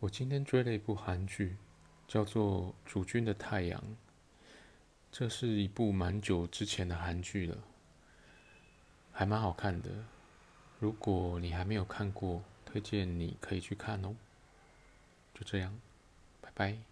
我今天追了一部韩剧叫做主君的太阳。这是一部蛮久之前的韩剧了还蛮好看的。如果你还没有看过推荐你可以去看哦。就这样拜拜。